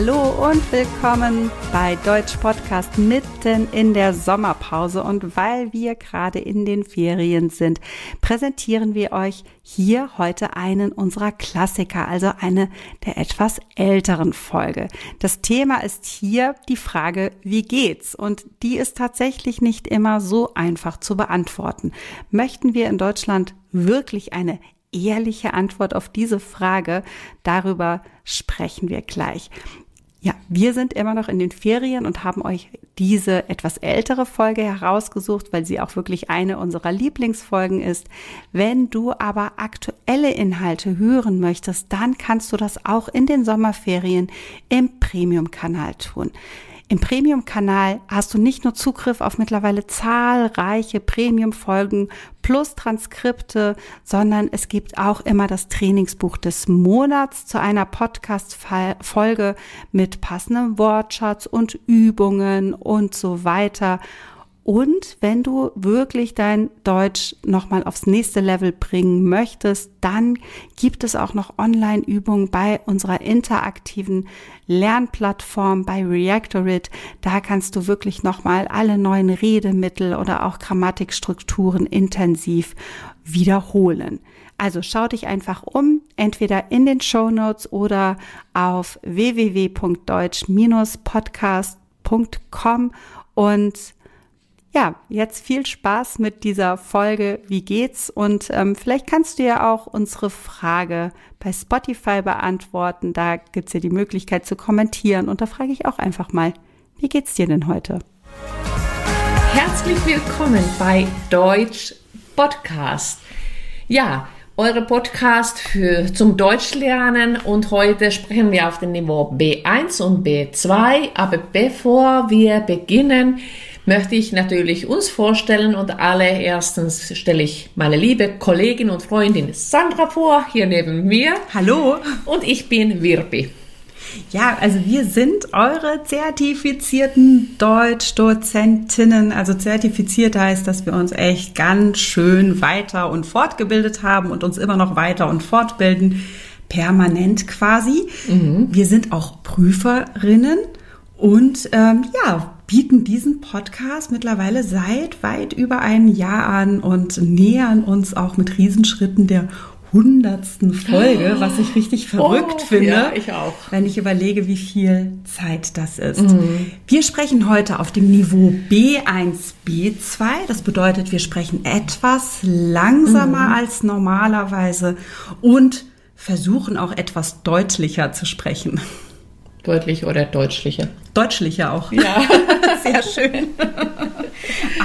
Hallo und willkommen bei Deutsch Podcast mitten in der Sommerpause. Und weil wir gerade in den Ferien sind, präsentieren wir euch hier heute einen unserer Klassiker, also eine der etwas älteren Folge. Das Thema ist hier die Frage, wie geht's? Und die ist tatsächlich nicht immer so einfach zu beantworten. Möchten wir in Deutschland wirklich eine ehrliche Antwort auf diese Frage. Darüber sprechen wir gleich. Ja, wir sind immer noch in den Ferien und haben euch diese etwas ältere Folge herausgesucht, weil sie auch wirklich eine unserer Lieblingsfolgen ist. Wenn du aber aktuelle Inhalte hören möchtest, dann kannst du das auch in den Sommerferien im Premium-Kanal tun. Im Premium-Kanal hast du nicht nur Zugriff auf mittlerweile zahlreiche Premium-Folgen plus Transkripte, sondern es gibt auch immer das Trainingsbuch des Monats zu einer Podcast-Folge mit passendem Wortschatz und Übungen und so weiter. Und wenn du wirklich dein Deutsch nochmal aufs nächste Level bringen möchtest, dann gibt es auch noch Online-Übungen bei unserer interaktiven Lernplattform bei Reactorit. Da kannst du wirklich nochmal alle neuen Redemittel oder auch Grammatikstrukturen intensiv wiederholen. Also schau dich einfach um, entweder in den Show Notes oder auf www.deutsch-podcast.com und ja, jetzt viel Spaß mit dieser Folge. Wie geht's? Und ähm, vielleicht kannst du ja auch unsere Frage bei Spotify beantworten. Da gibt's ja die Möglichkeit zu kommentieren. Und da frage ich auch einfach mal, wie geht's dir denn heute? Herzlich willkommen bei Deutsch Podcast. Ja, eure Podcast für zum Deutschlernen und heute sprechen wir auf dem Niveau B1 und B2. Aber bevor wir beginnen, möchte ich natürlich uns vorstellen und allererstens stelle ich meine liebe Kollegin und Freundin Sandra vor, hier neben mir. Hallo. Und ich bin Wirbi. Ja, also wir sind eure zertifizierten Deutschdozentinnen. Also zertifiziert heißt, dass wir uns echt ganz schön weiter und fortgebildet haben und uns immer noch weiter und fortbilden, permanent quasi. Mhm. Wir sind auch Prüferinnen und ähm, ja, bieten diesen Podcast mittlerweile seit weit über einem Jahr an und nähern uns auch mit Riesenschritten der hundertsten Folge, was ich richtig verrückt oh, finde. Ja, ich auch. Wenn ich überlege, wie viel Zeit das ist. Mhm. Wir sprechen heute auf dem Niveau B1, B2. Das bedeutet, wir sprechen etwas langsamer mhm. als normalerweise und versuchen auch etwas deutlicher zu sprechen. Deutlich oder deutschlicher? Deutschlicher auch. Ja. Sehr schön.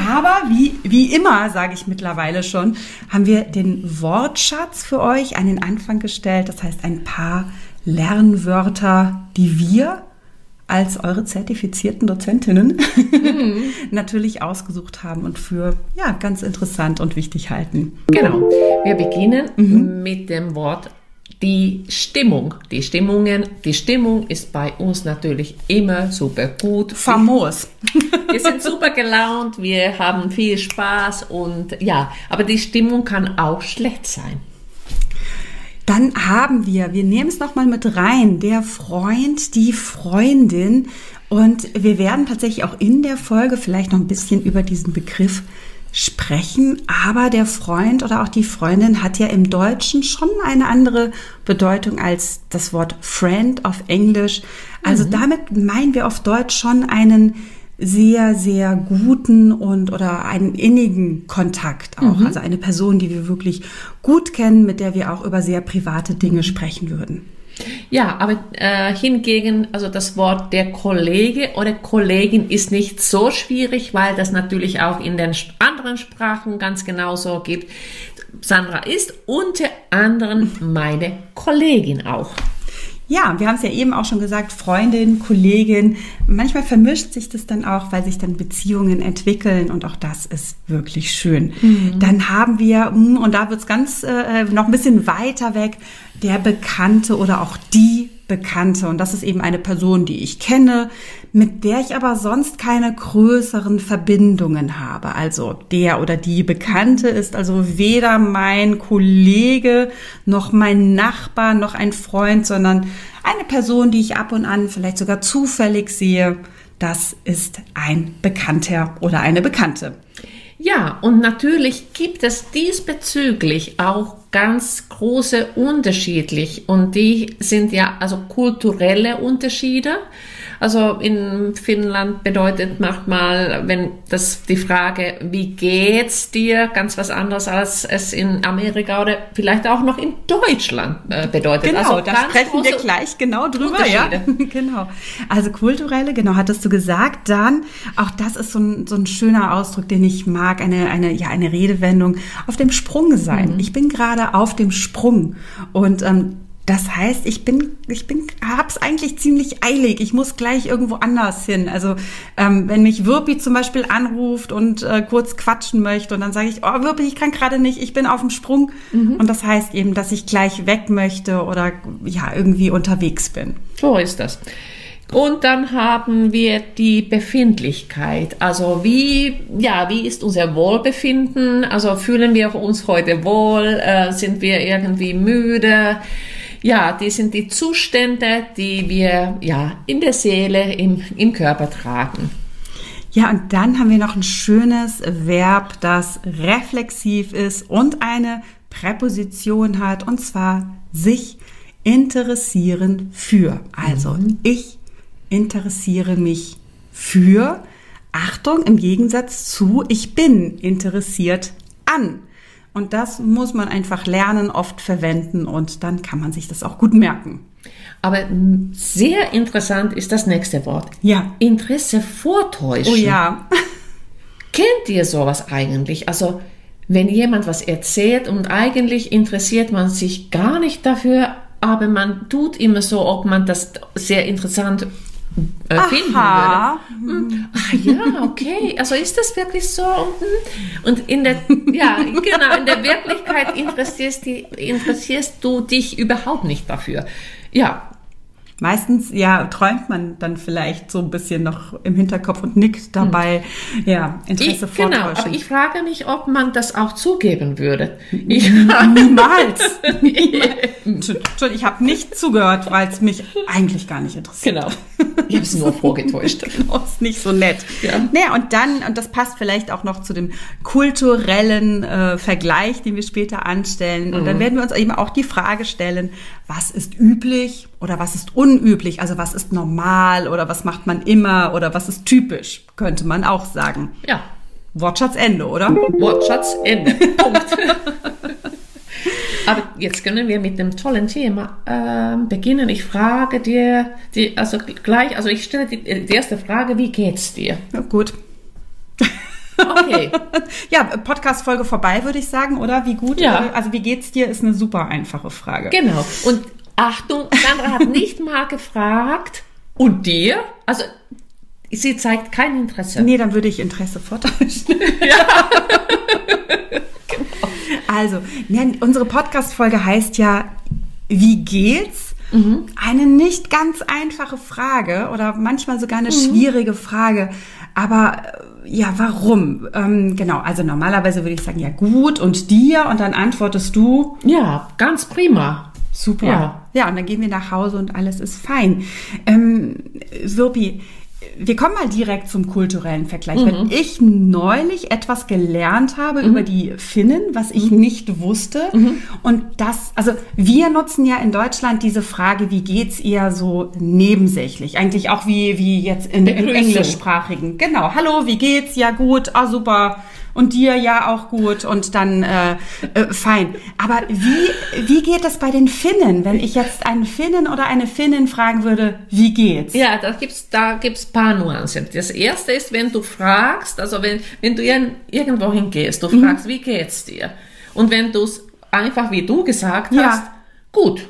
Aber wie, wie immer, sage ich mittlerweile schon, haben wir den Wortschatz für euch an den Anfang gestellt. Das heißt, ein paar Lernwörter, die wir als eure zertifizierten Dozentinnen mhm. natürlich ausgesucht haben und für ja ganz interessant und wichtig halten. Genau. Wir beginnen mhm. mit dem Wort die Stimmung. Die Stimmungen, die Stimmung ist bei uns natürlich immer super gut. Famos. Wir sind super gelaunt, wir haben viel Spaß und ja, aber die Stimmung kann auch schlecht sein. Dann haben wir, wir nehmen es nochmal mit rein, der Freund, die Freundin. Und wir werden tatsächlich auch in der Folge vielleicht noch ein bisschen über diesen Begriff sprechen, aber der Freund oder auch die Freundin hat ja im Deutschen schon eine andere Bedeutung als das Wort Friend auf Englisch. Also mhm. damit meinen wir auf Deutsch schon einen sehr, sehr guten und oder einen innigen Kontakt auch. Mhm. Also eine Person, die wir wirklich gut kennen, mit der wir auch über sehr private Dinge sprechen würden. Ja, aber äh, hingegen, also das Wort der Kollege oder Kollegin ist nicht so schwierig, weil das natürlich auch in den anderen Sprachen ganz genauso gibt. Sandra ist unter anderem meine Kollegin auch. Ja, wir haben es ja eben auch schon gesagt, Freundin, Kollegin. Manchmal vermischt sich das dann auch, weil sich dann Beziehungen entwickeln und auch das ist wirklich schön. Mhm. Dann haben wir, hm, und da wird es ganz äh, noch ein bisschen weiter weg, der Bekannte oder auch die Bekannte und das ist eben eine Person, die ich kenne, mit der ich aber sonst keine größeren Verbindungen habe. Also der oder die Bekannte ist also weder mein Kollege noch mein Nachbar noch ein Freund, sondern eine Person, die ich ab und an vielleicht sogar zufällig sehe. Das ist ein Bekannter oder eine Bekannte. Ja, und natürlich gibt es diesbezüglich auch ganz große Unterschiede und die sind ja also kulturelle Unterschiede. Also in Finnland bedeutet manchmal, wenn das die Frage, wie geht's dir, ganz was anderes als es in Amerika oder vielleicht auch noch in Deutschland äh, bedeutet. Genau, also da sprechen wir gleich genau drüber. Ja, genau. Also kulturelle, genau, hattest du gesagt. Dann, auch das ist so ein, so ein schöner Ausdruck, den ich mag, eine, eine, ja, eine Redewendung, auf dem Sprung sein. Mhm. Ich bin gerade auf dem Sprung und ähm, das heißt, ich bin, ich bin, hab's eigentlich ziemlich eilig. Ich muss gleich irgendwo anders hin. Also ähm, wenn mich Wirpi zum Beispiel anruft und äh, kurz quatschen möchte und dann sage ich, oh Wirpi, ich kann gerade nicht, ich bin auf dem Sprung. Mhm. Und das heißt eben, dass ich gleich weg möchte oder ja irgendwie unterwegs bin. So ist das. Und dann haben wir die Befindlichkeit. Also wie, ja, wie ist unser Wohlbefinden? Also fühlen wir uns heute wohl? Äh, sind wir irgendwie müde? Ja, die sind die Zustände, die wir ja in der Seele, im, im Körper tragen. Ja, und dann haben wir noch ein schönes Verb, das reflexiv ist und eine Präposition hat, und zwar sich interessieren für. Also mhm. ich interessiere mich für. Achtung, im Gegensatz zu ich bin interessiert an. Und das muss man einfach lernen, oft verwenden und dann kann man sich das auch gut merken. Aber sehr interessant ist das nächste Wort. Ja. Interesse vortäuschen. Oh ja. Kennt ihr sowas eigentlich? Also, wenn jemand was erzählt und eigentlich interessiert man sich gar nicht dafür, aber man tut immer so, ob man das sehr interessant äh, finden würde. Hm. Ah, ja, okay. Also ist das wirklich so? Und in der, ja, genau, in der Wirklichkeit interessierst, die, interessierst du dich überhaupt nicht dafür. Ja, Meistens, ja, träumt man dann vielleicht so ein bisschen noch im Hinterkopf und nickt dabei, hm. ja, Interesse ich, Genau, aber ich frage mich, ob man das auch zugeben würde. Ich, Niemals. ich habe nicht zugehört, weil es mich eigentlich gar nicht interessiert. Genau. Ich habe es nur vorgetäuscht. genau, ist nicht so nett. Ja. Naja, und dann, und das passt vielleicht auch noch zu dem kulturellen äh, Vergleich, den wir später anstellen. Und mhm. dann werden wir uns eben auch die Frage stellen, was ist üblich oder was ist unüblich? Also was ist normal oder was macht man immer oder was ist typisch, könnte man auch sagen. Ja. Wortschatz Ende, oder? Wortschatz Ende. Punkt. Aber jetzt können wir mit dem tollen Thema äh, beginnen. Ich frage dir, die, also gleich, also ich stelle die, die erste Frage, wie geht's dir? Ja, gut. Okay. ja, Podcast-Folge vorbei, würde ich sagen, oder? Wie gut? Ja. Also wie geht's dir, ist eine super einfache Frage. Genau. Und Achtung, Sandra hat nicht mal gefragt, und dir? Also sie zeigt kein Interesse. Nee, dann würde ich Interesse vortäuschen. ja. Also, unsere Podcast-Folge heißt ja, wie geht's? Mhm. Eine nicht ganz einfache Frage oder manchmal sogar eine mhm. schwierige Frage. Aber äh, ja, warum? Ähm, genau, also normalerweise würde ich sagen, ja gut und dir und dann antwortest du. Ja, ganz prima. Super. Ja, ja und dann gehen wir nach Hause und alles ist fein. Ähm, Wirpi, wir kommen mal direkt zum kulturellen Vergleich. Mhm. Wenn ich neulich etwas gelernt habe mhm. über die Finnen, was ich mhm. nicht wusste, mhm. und das, also wir nutzen ja in Deutschland diese Frage, wie geht's eher so nebensächlich, eigentlich auch wie wie jetzt in, im englischsprachigen. Genau, hallo, wie geht's? Ja gut, ah super und dir ja auch gut und dann äh, äh, fein. Aber wie, wie geht es bei den Finnen, wenn ich jetzt einen Finnen oder eine Finnin fragen würde, wie geht's? Ja, da gibt's da gibt's paar Nuancen. Das erste ist, wenn du fragst, also wenn, wenn du irgendwo hingehst, du fragst, mhm. wie geht's dir? Und wenn du es einfach wie du gesagt hast, ja. gut.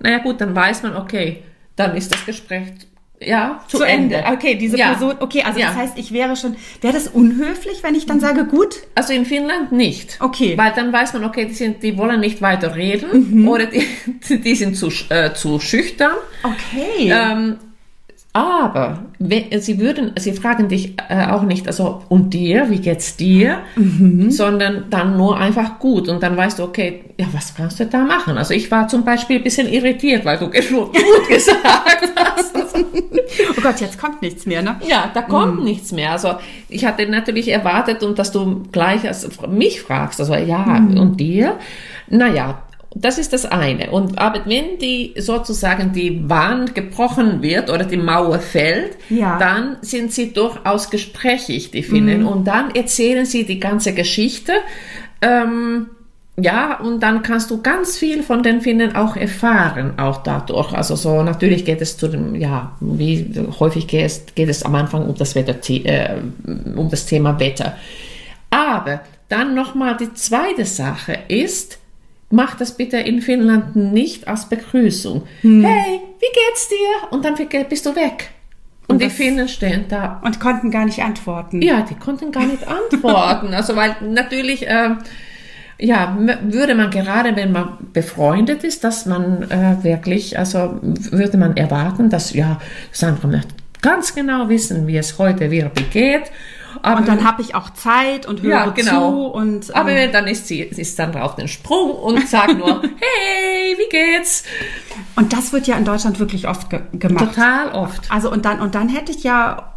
Naja gut, dann weiß man, okay, dann ist das Gespräch ja, zu, Ende. Ende. Okay, diese ja. Person, okay, also ja. das heißt, ich wäre schon, wäre das unhöflich, wenn ich dann sage, gut? Also in Finnland nicht. Okay. Weil dann weiß man, okay, die, sind, die wollen nicht weiter reden mhm. oder die, die sind zu, äh, zu schüchtern. Okay. Ähm, aber sie würden, sie fragen dich äh, auch nicht, also und dir, wie geht's dir, mhm. sondern dann nur einfach gut und dann weißt du, okay, ja, was kannst du da machen? Also ich war zum Beispiel ein bisschen irritiert, weil du gut gesagt hast. oh Gott, jetzt kommt nichts mehr, ne? Ja, da kommt mhm. nichts mehr. Also ich hatte natürlich erwartet und dass du gleich als, mich fragst, also ja, mhm. und dir? Naja, das ist das eine. Und aber wenn die sozusagen die Wand gebrochen wird oder die Mauer fällt, ja. dann sind sie durchaus gesprächig, die Finnen. Mhm. Und dann erzählen sie die ganze Geschichte. Ähm, ja, und dann kannst du ganz viel von den Finnen auch erfahren, auch dadurch. Also so, natürlich geht es zu dem, ja, wie häufig geht es, geht es am Anfang um das Wetter, äh, um das Thema Wetter. Aber dann nochmal die zweite Sache ist, mach das bitte in Finnland nicht als Begrüßung. Hm. Hey, wie geht's dir? Und dann bist du weg. Und, und die Finnen stehen da. Und konnten gar nicht antworten. Ja, die konnten gar nicht antworten. Also, weil natürlich, äh, ja, würde man gerade, wenn man befreundet ist, dass man äh, wirklich, also würde man erwarten, dass, ja, Sandra möchte ganz genau wissen, wie es heute wirklich geht aber, und dann habe ich auch Zeit und höre ja, genau. zu. Und, ähm, Aber dann ist sie ist dann auf den Sprung und sagt nur, hey, wie geht's? Und das wird ja in Deutschland wirklich oft ge gemacht. Total oft. Also und dann, und dann hätte ich ja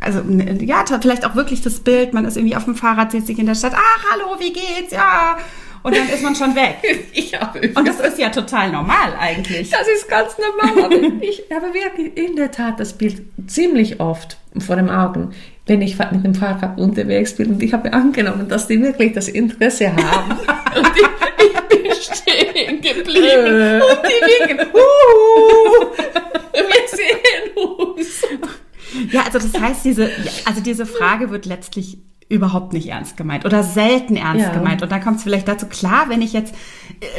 also ja, vielleicht auch wirklich das Bild, man ist irgendwie auf dem Fahrrad, sitzt sich in der Stadt, ach, hallo, wie geht's? Ja, und dann ist man schon weg. ich habe und das ist ja total normal eigentlich. Das ist ganz normal. Aber ich habe wirklich in der Tat das Bild ziemlich oft vor den Augen wenn ich mit dem Fahrrad unterwegs bin und ich habe angenommen, dass die wirklich das Interesse haben. und ich, ich bin stehen geblieben und die winken, uh, wir sehen uns. Ja, also das heißt, diese, also diese Frage wird letztlich überhaupt nicht ernst gemeint oder selten ernst ja. gemeint. Und dann kommt es vielleicht dazu, klar, wenn ich jetzt,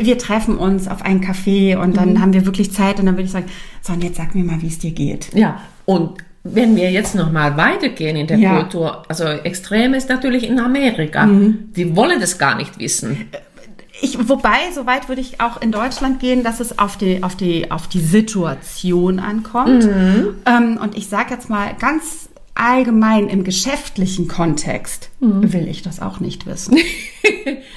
wir treffen uns auf einen Café und dann mhm. haben wir wirklich Zeit und dann würde ich sagen, so und jetzt sag mir mal, wie es dir geht. Ja, und wenn wir jetzt nochmal weitergehen in der ja. Kultur, also extrem ist natürlich in Amerika. Mhm. Die wollen das gar nicht wissen. Ich, wobei, soweit würde ich auch in Deutschland gehen, dass es auf die, auf die, auf die Situation ankommt. Mhm. Ähm, und ich sage jetzt mal ganz allgemein im geschäftlichen Kontext mhm. will ich das auch nicht wissen.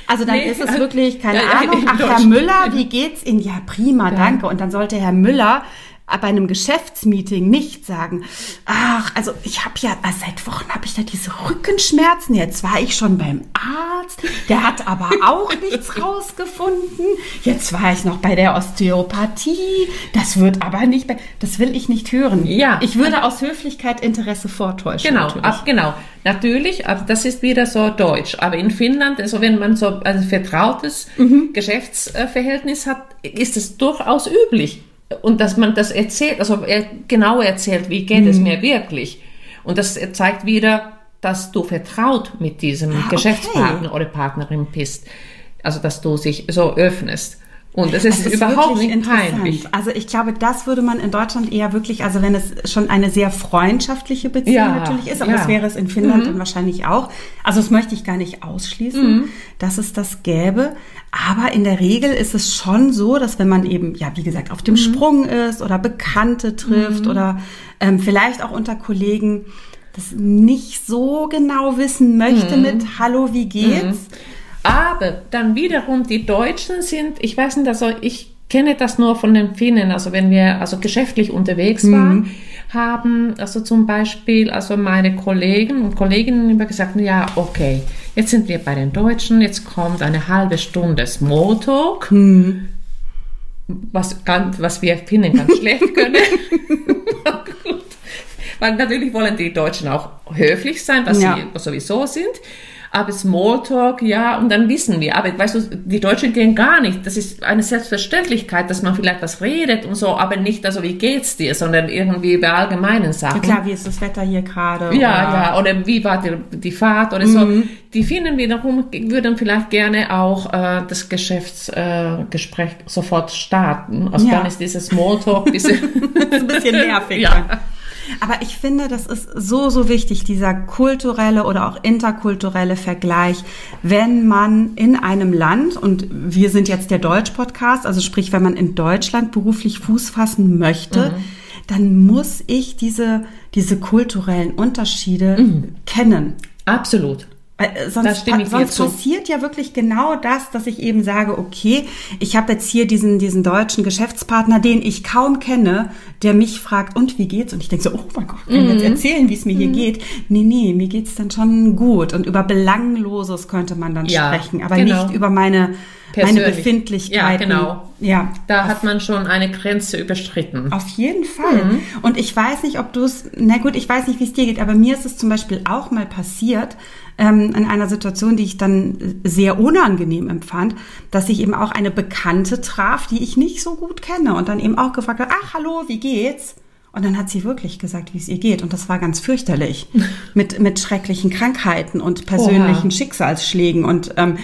Also dann nee, ist es wirklich, keine ja, Ahnung, ach Herr Müller, wie geht's Ihnen? Ja, prima, ja. danke. Und dann sollte Herr Müller bei einem Geschäftsmeeting nicht sagen, ach, also ich habe ja, seit Wochen habe ich da diese Rückenschmerzen, jetzt war ich schon beim Arzt, der hat aber auch nichts rausgefunden, jetzt war ich noch bei der Osteopathie, das wird aber nicht, das will ich nicht hören. Ja. Ich würde aus Höflichkeit Interesse vortäuschen. Genau, ab, genau. Natürlich, aber das ist wieder so deutsch. Aber in Finnland, also wenn man so ein vertrautes mhm. Geschäftsverhältnis hat, ist es durchaus üblich und dass man das erzählt, also er genau erzählt, wie geht mhm. es mir wirklich. Und das zeigt wieder, dass du vertraut mit diesem ah, Geschäftspartner okay. oder Partnerin bist. Also dass du dich so öffnest. Und es ist, ist überhaupt nicht peinlich. Also ich glaube, das würde man in Deutschland eher wirklich, also wenn es schon eine sehr freundschaftliche Beziehung ja, natürlich ist, aber ja. das wäre es in Finnland mhm. wahrscheinlich auch. Also das möchte ich gar nicht ausschließen, mhm. dass es das gäbe. Aber in der Regel ist es schon so, dass wenn man eben, ja, wie gesagt, auf dem mhm. Sprung ist oder Bekannte trifft mhm. oder ähm, vielleicht auch unter Kollegen, das nicht so genau wissen möchte mhm. mit Hallo, wie geht's? Aber dann wiederum die Deutschen sind, ich weiß nicht, also ich kenne das nur von den Finnen, also wenn wir also geschäftlich unterwegs mhm. waren, mhm. haben also zum Beispiel also meine Kollegen und Kolleginnen immer gesagt, ja okay, jetzt sind wir bei den Deutschen, jetzt kommt eine halbe Stunde Smalltalk, mhm. was, was wir Finnen ganz schlecht können. Weil natürlich wollen die Deutschen auch höflich sein, was ja. sie sowieso sind. Aber Smalltalk, ja, und dann wissen wir. Aber weißt du, die Deutschen gehen gar nicht. Das ist eine Selbstverständlichkeit, dass man vielleicht was redet und so, aber nicht also, wie geht's dir, sondern irgendwie über allgemeinen Sachen. Ja, klar, wie ist das Wetter hier gerade? Ja, oder ja, oder wie war die, die Fahrt oder so. Mhm. Die finden wiederum, würden vielleicht gerne auch äh, das Geschäftsgespräch äh, sofort starten. Also ja. dann ist dieses Smalltalk bisschen, ein bisschen nervig. ja. Aber ich finde, das ist so, so wichtig, dieser kulturelle oder auch interkulturelle Vergleich, wenn man in einem Land, und wir sind jetzt der Deutsch-Podcast, also sprich, wenn man in Deutschland beruflich Fuß fassen möchte, mhm. dann muss ich diese, diese kulturellen Unterschiede mhm. kennen. Absolut. Äh, sonst, sonst passiert ja wirklich genau das, dass ich eben sage, okay, ich habe jetzt hier diesen, diesen deutschen Geschäftspartner, den ich kaum kenne, der mich fragt, und wie geht's? Und ich denke so, oh mein Gott, kann mm jetzt mhm. erzählen, wie es mir mm hier mhm. geht? Nee, nee, mir geht's dann schon gut. Und über Belangloses könnte man dann ja, sprechen, aber genau. nicht über meine meine Befindlichkeit. Ja, genau. Ja. Da hat man schon eine Grenze überschritten. Auf jeden Fall. Mhm. Und ich weiß nicht, ob du es, na gut, ich weiß nicht, wie es dir geht, aber mir ist es zum Beispiel auch mal passiert, ähm, in einer Situation, die ich dann sehr unangenehm empfand, dass ich eben auch eine Bekannte traf, die ich nicht so gut kenne und dann eben auch gefragt habe, ach, hallo, wie geht's? Und dann hat sie wirklich gesagt, wie es ihr geht. Und das war ganz fürchterlich. mit, mit schrecklichen Krankheiten und persönlichen Oha. Schicksalsschlägen. Und ähm,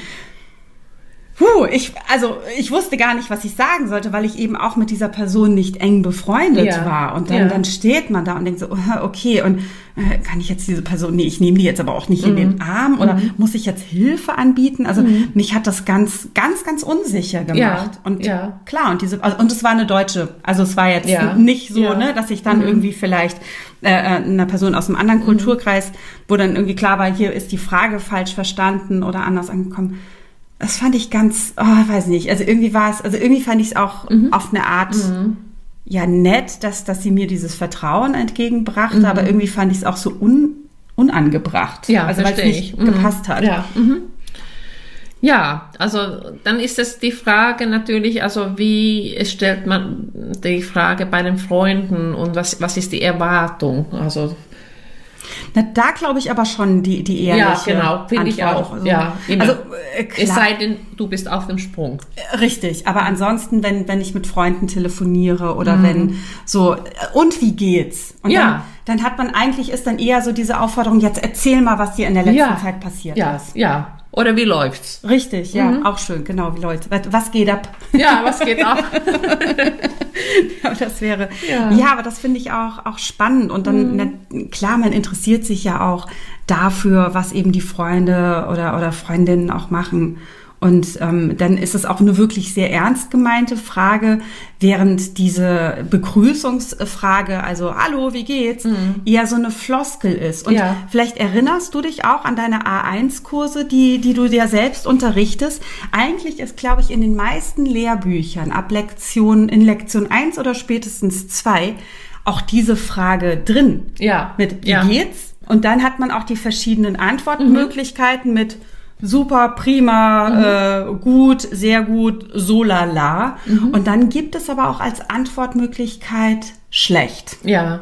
Puh, ich, also ich wusste gar nicht, was ich sagen sollte, weil ich eben auch mit dieser Person nicht eng befreundet ja. war. Und dann, ja. dann steht man da und denkt so, okay, und äh, kann ich jetzt diese Person, nee, ich nehme die jetzt aber auch nicht mhm. in den mhm. Arm oder mhm. muss ich jetzt Hilfe anbieten? Also mhm. mich hat das ganz, ganz, ganz unsicher gemacht. Ja. Und klar, und diese, also, und es war eine Deutsche. Also es war jetzt nicht so, ne, dass ich dann mhm. irgendwie vielleicht äh, äh, einer Person aus einem anderen mhm. Kulturkreis, wo dann irgendwie klar war, hier ist die Frage falsch verstanden oder anders angekommen das fand ich ganz, oh, weiß nicht, also irgendwie war es, also irgendwie fand ich es auch mhm. auf eine Art mhm. ja nett, dass, dass sie mir dieses Vertrauen entgegenbrachte, mhm. aber irgendwie fand ich es auch so un, unangebracht. Ja, also weil es nicht mhm. gepasst hat. Ja. Mhm. Ja, also dann ist es die Frage natürlich, also wie stellt man die Frage bei den Freunden und was, was ist die Erwartung? Also na, da glaube ich aber schon die, die ehrliche Ja, genau, finde ich auch. Also, ja, immer. Also, äh, klar. Es sei denn, du bist auf dem Sprung. Richtig, aber ansonsten, wenn, wenn ich mit Freunden telefoniere oder mhm. wenn so, äh, und wie geht's? Und ja. Dann, dann hat man eigentlich, ist dann eher so diese Aufforderung, jetzt erzähl mal, was dir in der letzten ja. Zeit passiert ja. ist. Ja, oder wie läuft's? Richtig, ja, mhm. auch schön, genau, wie läuft's? Was geht ab? Ja, was geht ab? ja, das wäre, ja, ja aber das finde ich auch, auch spannend und dann, mhm. na, klar, man interessiert sich ja auch dafür, was eben die Freunde oder, oder Freundinnen auch machen. Und ähm, dann ist es auch eine wirklich sehr ernst gemeinte Frage, während diese Begrüßungsfrage, also Hallo, wie geht's, mhm. eher so eine Floskel ist. Und ja. vielleicht erinnerst du dich auch an deine A1-Kurse, die, die du dir selbst unterrichtest. Eigentlich ist, glaube ich, in den meisten Lehrbüchern ab Lektion, in Lektion 1 oder spätestens 2 auch diese Frage drin. Ja. Mit wie ja. geht's? Und dann hat man auch die verschiedenen Antwortmöglichkeiten mhm. mit super, prima, mhm. äh, gut, sehr gut, so lala. Mhm. Und dann gibt es aber auch als Antwortmöglichkeit schlecht. Ja.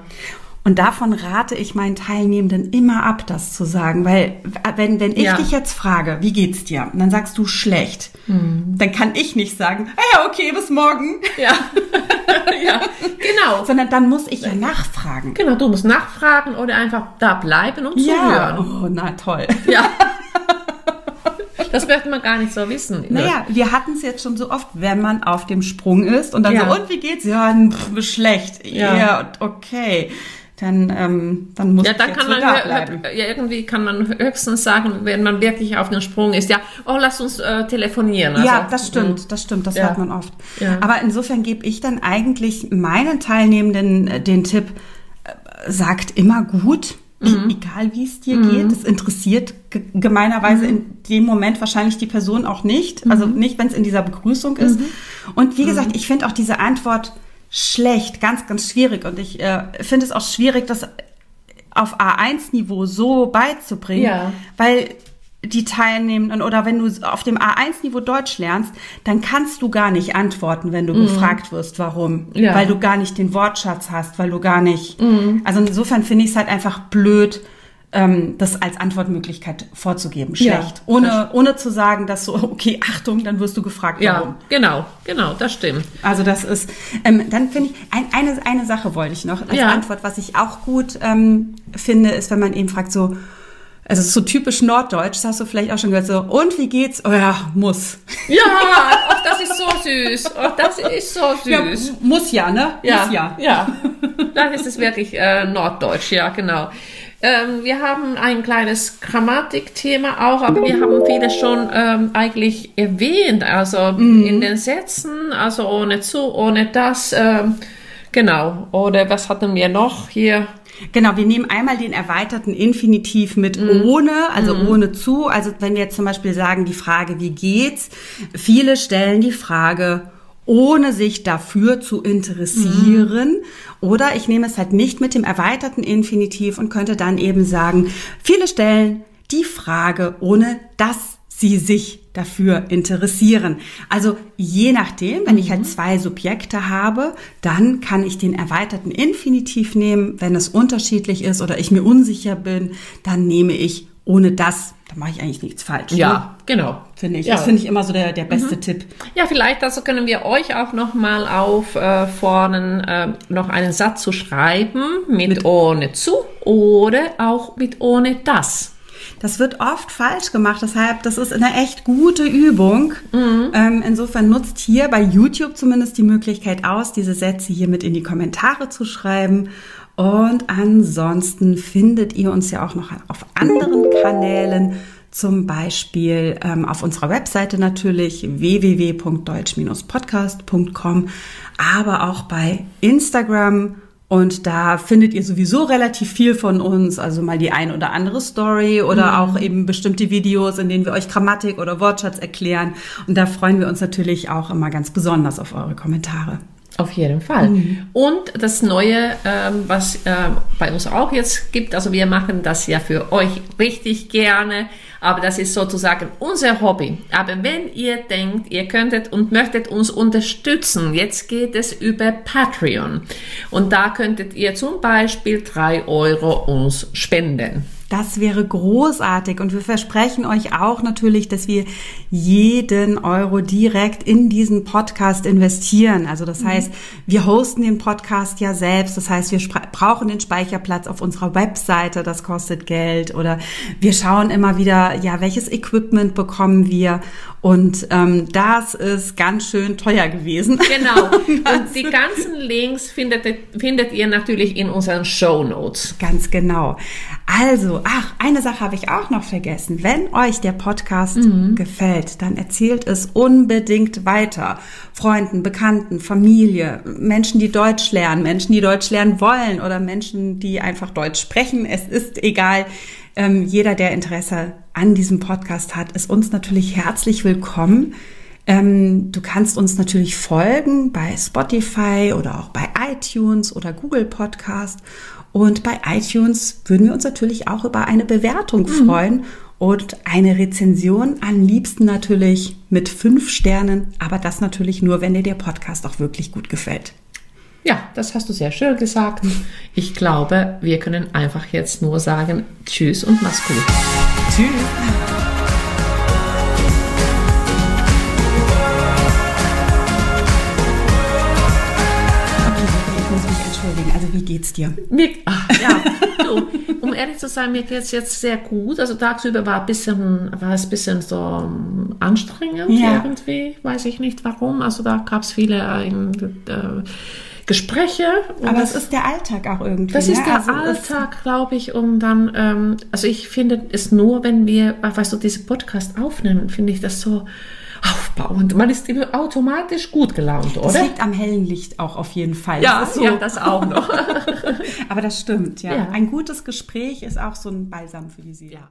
Und davon rate ich meinen Teilnehmenden immer ab, das zu sagen, weil wenn, wenn ich ja. dich jetzt frage, wie geht's dir? Und dann sagst du schlecht, mhm. dann kann ich nicht sagen, ah ja, okay, bis morgen. Ja. ja, genau. Sondern dann muss ich ja nachfragen. Genau, du musst nachfragen oder einfach da bleiben und zuhören. Ja. Oh, na toll. Ja. Das möchte man gar nicht so wissen. Naja, wir hatten es jetzt schon so oft, wenn man auf dem Sprung ist und dann ja. so, und wie geht's? Ja, pff, schlecht. Ja, ja okay dann, ähm, dann muss ja, dann kann man bleiben. Ja, irgendwie kann man höchstens sagen, wenn man wirklich auf dem Sprung ist, ja, oh, lass uns äh, telefonieren. Also, ja, das stimmt, mm. das stimmt, das ja. hört man oft. Ja. Aber insofern gebe ich dann eigentlich meinen Teilnehmenden äh, den Tipp, äh, sagt immer gut, Mhm. Egal wie es dir mhm. geht, das interessiert gemeinerweise mhm. in dem Moment wahrscheinlich die Person auch nicht. Also mhm. nicht, wenn es in dieser Begrüßung ist. Mhm. Und wie gesagt, mhm. ich finde auch diese Antwort schlecht, ganz, ganz schwierig. Und ich äh, finde es auch schwierig, das auf A1-Niveau so beizubringen, ja. weil die Teilnehmenden oder wenn du auf dem A1-Niveau Deutsch lernst, dann kannst du gar nicht antworten, wenn du mhm. gefragt wirst, warum. Ja. Weil du gar nicht den Wortschatz hast, weil du gar nicht. Mhm. Also insofern finde ich es halt einfach blöd, ähm, das als Antwortmöglichkeit vorzugeben. Schlecht. Ja, ohne, ohne zu sagen, dass so, okay, Achtung, dann wirst du gefragt, warum. Ja, genau, genau, das stimmt. Also das ist, ähm, dann finde ich, ein, eine, eine Sache wollte ich noch als Ja. Antwort, was ich auch gut ähm, finde, ist, wenn man eben fragt, so, also so typisch norddeutsch, das hast du vielleicht auch schon gehört, so, und wie geht's? Oh ja, muss. Ja, oh, das ist so süß. Oh, das ist so Ja, süß. muss ja, ne? Ja, Muss ja. ja. Dann ist es wirklich äh, norddeutsch, ja, genau. Ähm, wir haben ein kleines Grammatikthema auch, aber wir haben vieles schon ähm, eigentlich erwähnt, also Mhm. in den Sätzen, also ohne zu, ohne das, ähm, genau. Oder was hatten wir noch hier? Genau, wir nehmen einmal den erweiterten Infinitiv mit Mhm. ohne, also ohne zu. Also wenn wir jetzt zum Beispiel sagen, die Frage, wie geht's? Viele stellen die Frage, ohne sich dafür zu interessieren. Mhm. Oder ich nehme es halt nicht mit dem erweiterten Infinitiv und könnte dann eben sagen, viele stellen die Frage, ohne dass sie sich dafür interessieren. Also je nachdem, wenn ich halt zwei Subjekte habe, dann kann ich den erweiterten Infinitiv nehmen. Wenn es unterschiedlich ist oder ich mir unsicher bin, dann nehme ich ohne das. Da mache ich eigentlich nichts falsch. Ne? Ja, genau. Finde ich. Ja. Das finde ich immer so der, der beste Tipp. Ja, vielleicht also können wir euch auch nochmal auffordern, äh, noch einen Satz zu schreiben mit, ohne zu oder auch mit ohne das. Das wird oft falsch gemacht, deshalb, das ist eine echt gute Übung. Ähm, insofern nutzt hier bei YouTube zumindest die Möglichkeit aus, diese Sätze hier mit in die Kommentare zu schreiben. Und ansonsten findet ihr uns ja auch noch auf anderen Kanälen, zum Beispiel ähm, auf unserer Webseite natürlich www.deutsch-podcast.com, aber auch bei Instagram und da findet ihr sowieso relativ viel von uns, also mal die ein oder andere Story oder auch eben bestimmte Videos, in denen wir euch Grammatik oder Wortschatz erklären. Und da freuen wir uns natürlich auch immer ganz besonders auf eure Kommentare. Auf jeden Fall. Und das Neue, ähm, was ähm, bei uns auch jetzt gibt, also wir machen das ja für euch richtig gerne, aber das ist sozusagen unser Hobby. Aber wenn ihr denkt, ihr könntet und möchtet uns unterstützen, jetzt geht es über Patreon. Und da könntet ihr zum Beispiel drei Euro uns spenden. Das wäre großartig und wir versprechen euch auch natürlich, dass wir jeden Euro direkt in diesen Podcast investieren. Also das heißt, wir hosten den Podcast ja selbst. Das heißt, wir brauchen den Speicherplatz auf unserer Webseite. Das kostet Geld oder wir schauen immer wieder, ja, welches Equipment bekommen wir und ähm, das ist ganz schön teuer gewesen. Genau. Und die ganzen Links findet, findet ihr natürlich in unseren Show Notes. Ganz genau. Also, ach, eine Sache habe ich auch noch vergessen. Wenn euch der Podcast gefällt, dann erzählt es unbedingt weiter. Freunden, Bekannten, Familie, Menschen, die Deutsch lernen, Menschen, die Deutsch lernen wollen oder Menschen, die einfach Deutsch sprechen. Es ist egal. Ähm, jeder, der Interesse an diesem Podcast hat, ist uns natürlich herzlich willkommen. Ähm, du kannst uns natürlich folgen bei Spotify oder auch bei iTunes oder Google Podcast. Und bei iTunes würden wir uns natürlich auch über eine Bewertung freuen und eine Rezension. Am liebsten natürlich mit fünf Sternen, aber das natürlich nur, wenn dir der Podcast auch wirklich gut gefällt. Ja, das hast du sehr schön gesagt. Ich glaube, wir können einfach jetzt nur sagen Tschüss und mach's gut. Tschüss. Dir? Mir, ach, ja, du, um ehrlich zu sein, mir geht's jetzt sehr gut. Also tagsüber war, ein bisschen, war es ein bisschen so ähm, anstrengend Ja. irgendwie. Weiß ich nicht warum. Also da gab's viele ähm, äh, Gespräche. Aber es ist der Alltag auch irgendwie. Das ne? ist der Also es- Alltag, glaube ich, um dann, ähm, also ich finde es nur, wenn wir, weißt du, diese Podcast aufnehmen, finde ich das so aufbauend. Man ist immer automatisch gut gelaunt, Das oder? liegt am hellen Licht auch auf jeden Fall. Ja, das so. ja, das auch noch. Aber das stimmt, ja. Ja. Ein gutes Gespräch ist auch so ein Balsam für die Seele. ja.